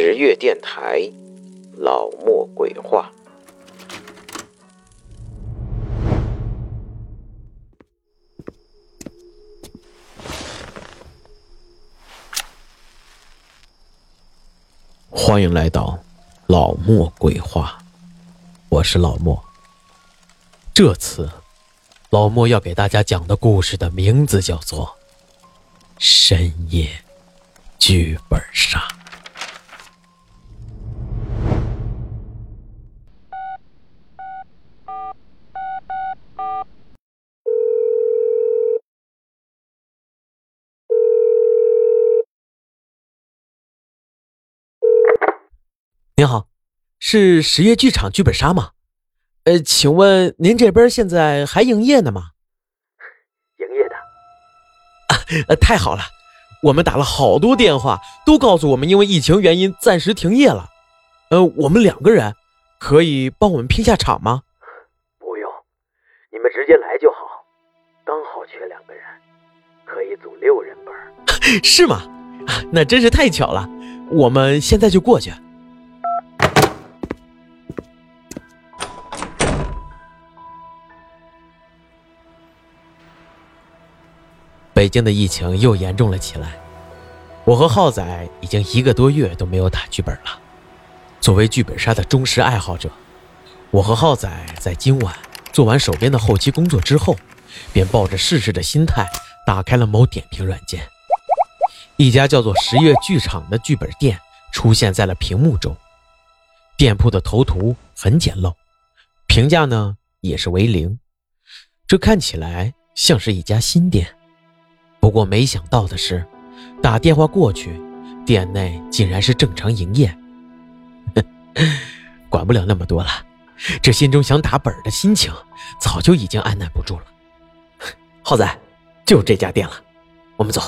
十月电台，老莫鬼话。欢迎来到老莫鬼话，我是老莫。这次，老莫要给大家讲的故事的名字叫做《深夜剧本杀》。您好，是十月剧场剧本杀吗？呃，请问您这边现在还营业呢吗？营业的。啊，呃，太好了，我们打了好多电话，都告诉我们因为疫情原因暂时停业了。呃，我们两个人可以帮我们拼下场吗？不用，你们直接来就好，刚好缺两个人，可以组六人本。是吗？那真是太巧了，我们现在就过去。北京的疫情又严重了起来，我和浩仔已经一个多月都没有打剧本了。作为剧本杀的忠实爱好者，我和浩仔在今晚做完手边的后期工作之后，便抱着试试的心态打开了某点评软件。一家叫做“十月剧场”的剧本店出现在了屏幕中，店铺的头图很简陋，评价呢也是为零，这看起来像是一家新店。不过没想到的是，打电话过去，店内竟然是正常营业。管不了那么多了，这心中想打本的心情早就已经按捺不住了。浩仔，就这家店了，我们走。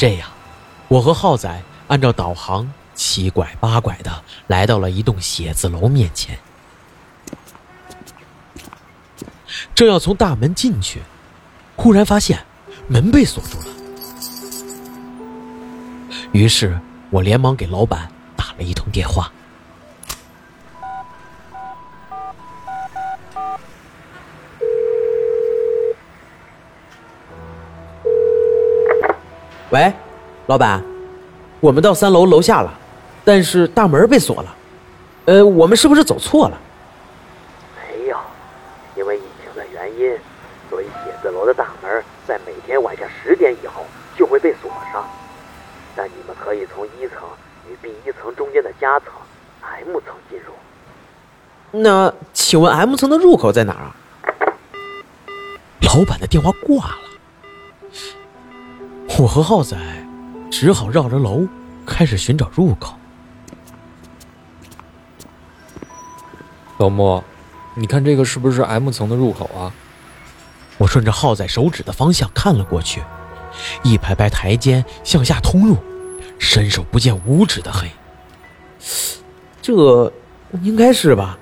这样，我和浩仔按照导航七拐八拐的来到了一栋写字楼面前。正要从大门进去，忽然发现门被锁住了。于是我连忙给老板打了一通电话：“喂，老板，我们到三楼楼下了，但是大门被锁了。呃，我们是不是走错了？没有，因为疫情的原因，所以写字楼的大门在每天晚上十点以后就会被锁上。但你们可以从一层与 B 一层中间的夹层 M 层进入。那请问 M 层的入口在哪儿啊？老板的电话挂了。我和浩仔只好绕着楼开始寻找入口。老莫，你看这个是不是 M 层的入口啊？我顺着浩仔手指的方向看了过去，一排排台阶向下通入，伸手不见五指的黑。这应该是吧？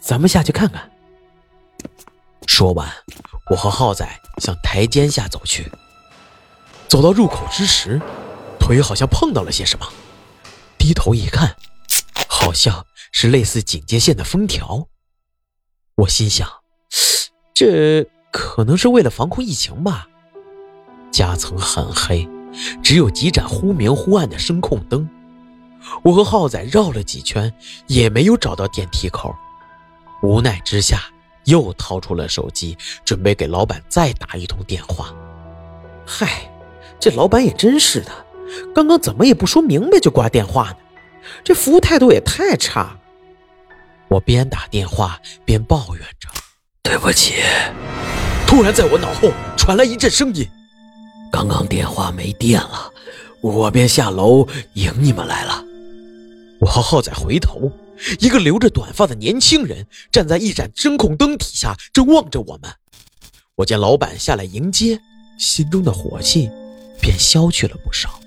咱们下去看看。说完，我和浩仔向台阶下走去。走到入口之时，腿好像碰到了些什么，低头一看，好像是类似警戒线的封条。我心想，这可能是为了防控疫情吧。夹层很黑，只有几盏忽明忽暗的声控灯。我和浩仔绕了几圈，也没有找到电梯口。无奈之下，又掏出了手机，准备给老板再打一通电话。嗨。这老板也真是的，刚刚怎么也不说明白就挂电话呢？这服务态度也太差。我边打电话边抱怨着：“对不起。”突然在我脑后传来一阵声音：“刚刚电话没电了，我便下楼迎你们来了。”我和浩仔回头，一个留着短发的年轻人站在一盏声控灯底下，正望着我们。我见老板下来迎接，心中的火气。便消去了不少。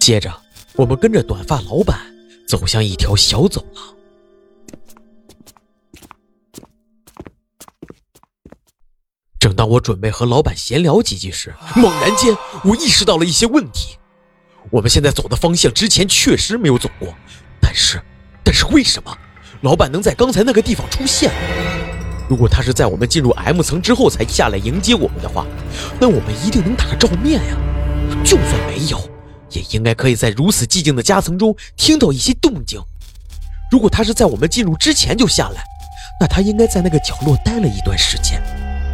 接着，我们跟着短发老板走向一条小走廊。正当我准备和老板闲聊几句时，猛然间我意识到了一些问题。我们现在走的方向之前确实没有走过，但是，但是为什么老板能在刚才那个地方出现？如果他是在我们进入 M 层之后才下来迎接我们的话，那我们一定能打个照面呀。就算没有，也应该可以在如此寂静的夹层中听到一些动静。如果他是在我们进入之前就下来，那他应该在那个角落待了一段时间。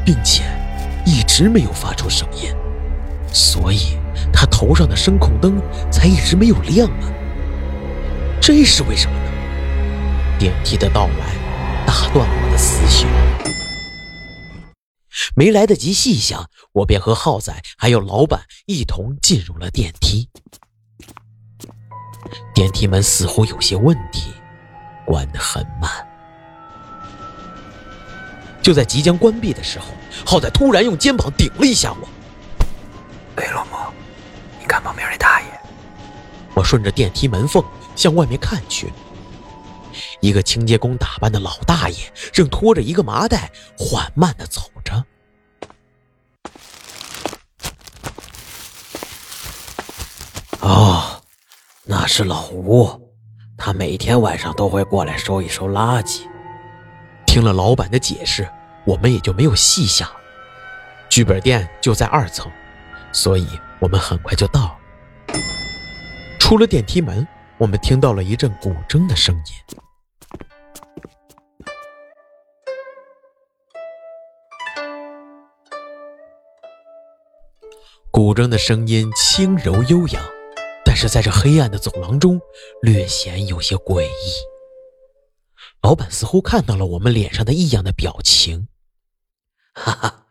并且一直没有发出声音，所以他头上的声控灯才一直没有亮啊。这是为什么呢？电梯的到来打断了我的思绪，没来得及细想，我便和浩仔还有老板一同进入了电梯。电梯门似乎有些问题，关得很慢。就在即将关闭的时候，浩仔突然用肩膀顶了一下我。哎，老莫，你看旁边那大爷。我顺着电梯门缝向外面看去，一个清洁工打扮的老大爷正拖着一个麻袋缓慢的走着。哦，那是老吴，他每天晚上都会过来收一收垃圾。听了老板的解释。我们也就没有细想，剧本店就在二层，所以我们很快就到。出了电梯门，我们听到了一阵古筝的声音。古筝的声音轻柔悠扬，但是在这黑暗的走廊中，略显有些诡异。老板似乎看到了我们脸上的异样的表情。哈哈，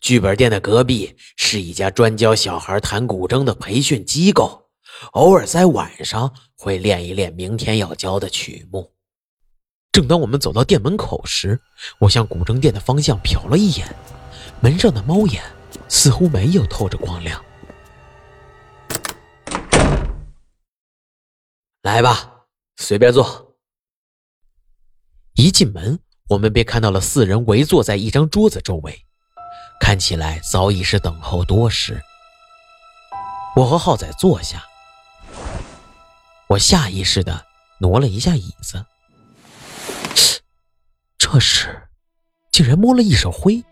剧本店的隔壁是一家专教小孩弹古筝的培训机构，偶尔在晚上会练一练明天要教的曲目。正当我们走到店门口时，我向古筝店的方向瞟了一眼，门上的猫眼似乎没有透着光亮。来吧，随便坐。一进门。我们便看到了四人围坐在一张桌子周围，看起来早已是等候多时。我和浩仔坐下，我下意识的挪了一下椅子，这时竟然摸了一手灰。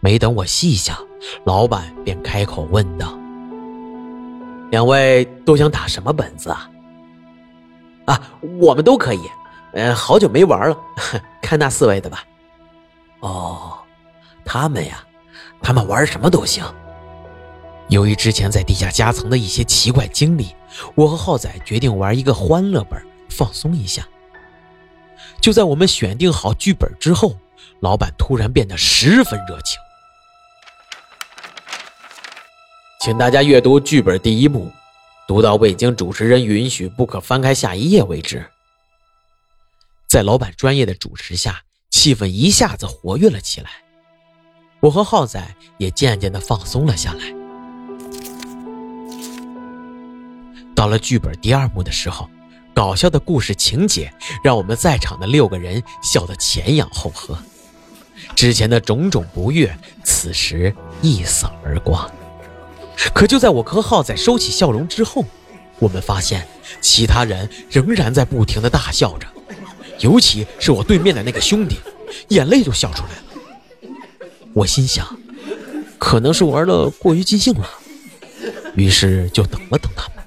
没等我细想，老板便开口问道：“两位都想打什么本子啊？啊，我们都可以。”嗯，好久没玩了，看那四位的吧。哦，他们呀，他们玩什么都行。由于之前在地下夹层的一些奇怪经历，我和浩仔决定玩一个欢乐本，放松一下。就在我们选定好剧本之后，老板突然变得十分热情，请大家阅读剧本第一幕，读到未经主持人允许不可翻开下一页为止。在老板专业的主持下，气氛一下子活跃了起来。我和浩仔也渐渐的放松了下来。到了剧本第二幕的时候，搞笑的故事情节让我们在场的六个人笑得前仰后合，之前的种种不悦此时一扫而光。可就在我和浩仔收起笑容之后，我们发现其他人仍然在不停的大笑着。尤其是我对面的那个兄弟，眼泪都笑出来了。我心想，可能是玩的过于尽兴了，于是就等了等他们。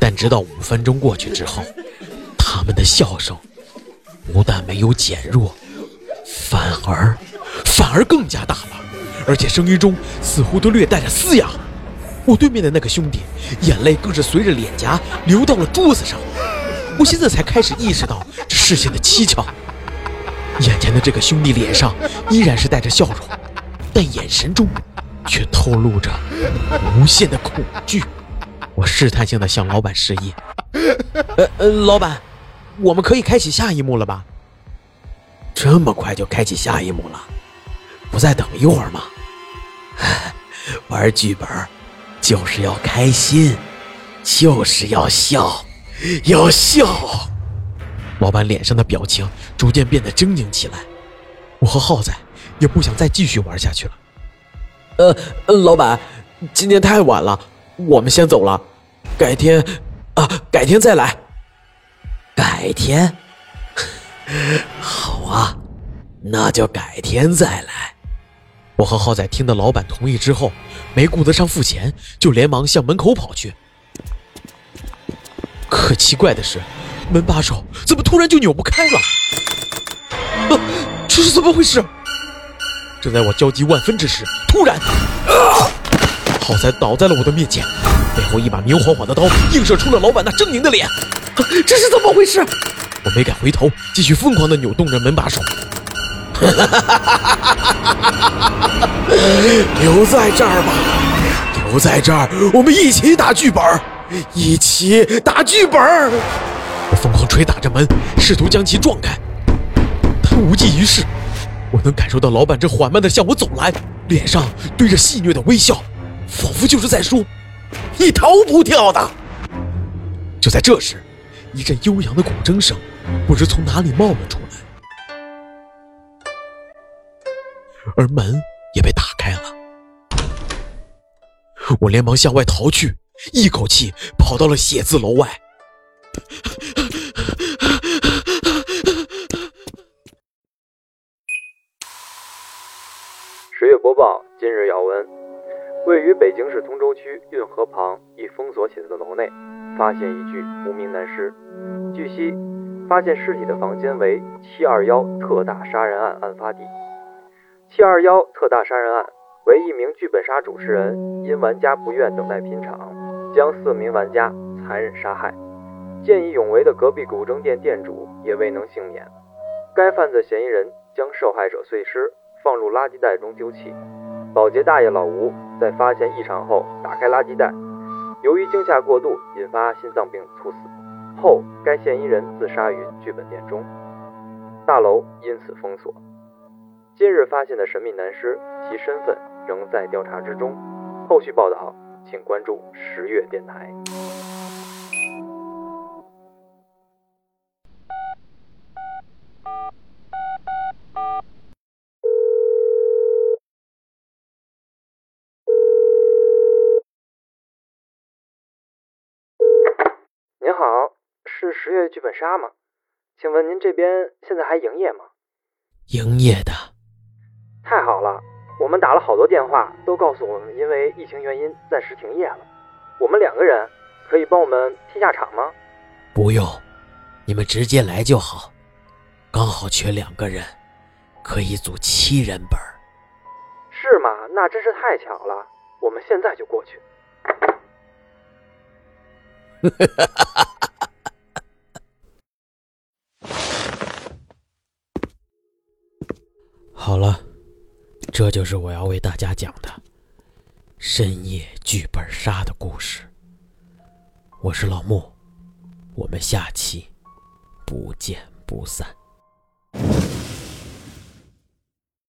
但直到五分钟过去之后，他们的笑声不但没有减弱，反而反而更加大了，而且声音中似乎都略带着嘶哑。我对面的那个兄弟，眼泪更是随着脸颊流到了桌子上。我现在才开始意识到这事情的蹊跷。眼前的这个兄弟脸上依然是带着笑容，但眼神中却透露着无限的恐惧。我试探性的向老板示意：“呃，老板，我们可以开启下一幕了吧？这么快就开启下一幕了？不再等一会儿吗？玩剧本就是要开心，就是要笑，要笑。老板脸上的表情逐渐变得狰狞起来。我和浩仔也不想再继续玩下去了。呃，老板，今天太晚了，我们先走了，改天啊，改天再来。改天？好啊，那就改天再来。我和浩仔听到老板同意之后，没顾得上付钱，就连忙向门口跑去。可奇怪的是，门把手怎么突然就扭不开了？啊，这是怎么回事？正在我焦急万分之时，突然，啊！浩仔倒在了我的面前，背后一把明晃晃的刀映射出了老板那狰狞的脸。这是怎么回事？我没敢回头，继续疯狂的扭动着门把手。留在这儿吧，留在这儿，我们一起打剧本，一起打剧本。我疯狂捶打着门，试图将其撞开，但无济于事。我能感受到老板正缓慢的向我走来，脸上堆着戏谑的微笑，仿佛就是在说：“你逃不掉的。”就在这时，一阵悠扬的古筝声不知从哪里冒了出来。而门也被打开了，我连忙向外逃去，一口气跑到了写字楼外。十月播报：今日要闻，位于北京市通州区运河旁一封锁写字楼内，发现一具无名男尸。据悉，发现尸体的房间为七二幺特大杀人案案发地。七二幺特大杀人案为一名剧本杀主持人因玩家不愿等待拼场，将四名玩家残忍杀害。见义勇为的隔壁古筝店店主也未能幸免。该犯罪嫌疑人将受害者碎尸放入垃圾袋中丢弃。保洁大爷老吴在发现异常后打开垃圾袋，由于惊吓过度引发心脏病猝死。后该嫌疑人自杀于剧本店中，大楼因此封锁。今日发现的神秘男尸，其身份仍在调查之中。后续报道，请关注十月电台。您好，是十月剧本杀吗？请问您这边现在还营业吗？营业的。太好了，我们打了好多电话，都告诉我们因为疫情原因暂时停业了。我们两个人可以帮我们替下场吗？不用，你们直接来就好。刚好缺两个人，可以组七人本。是吗？那真是太巧了。我们现在就过去。好 这就是我要为大家讲的深夜剧本杀的故事。我是老木，我们下期不见不散。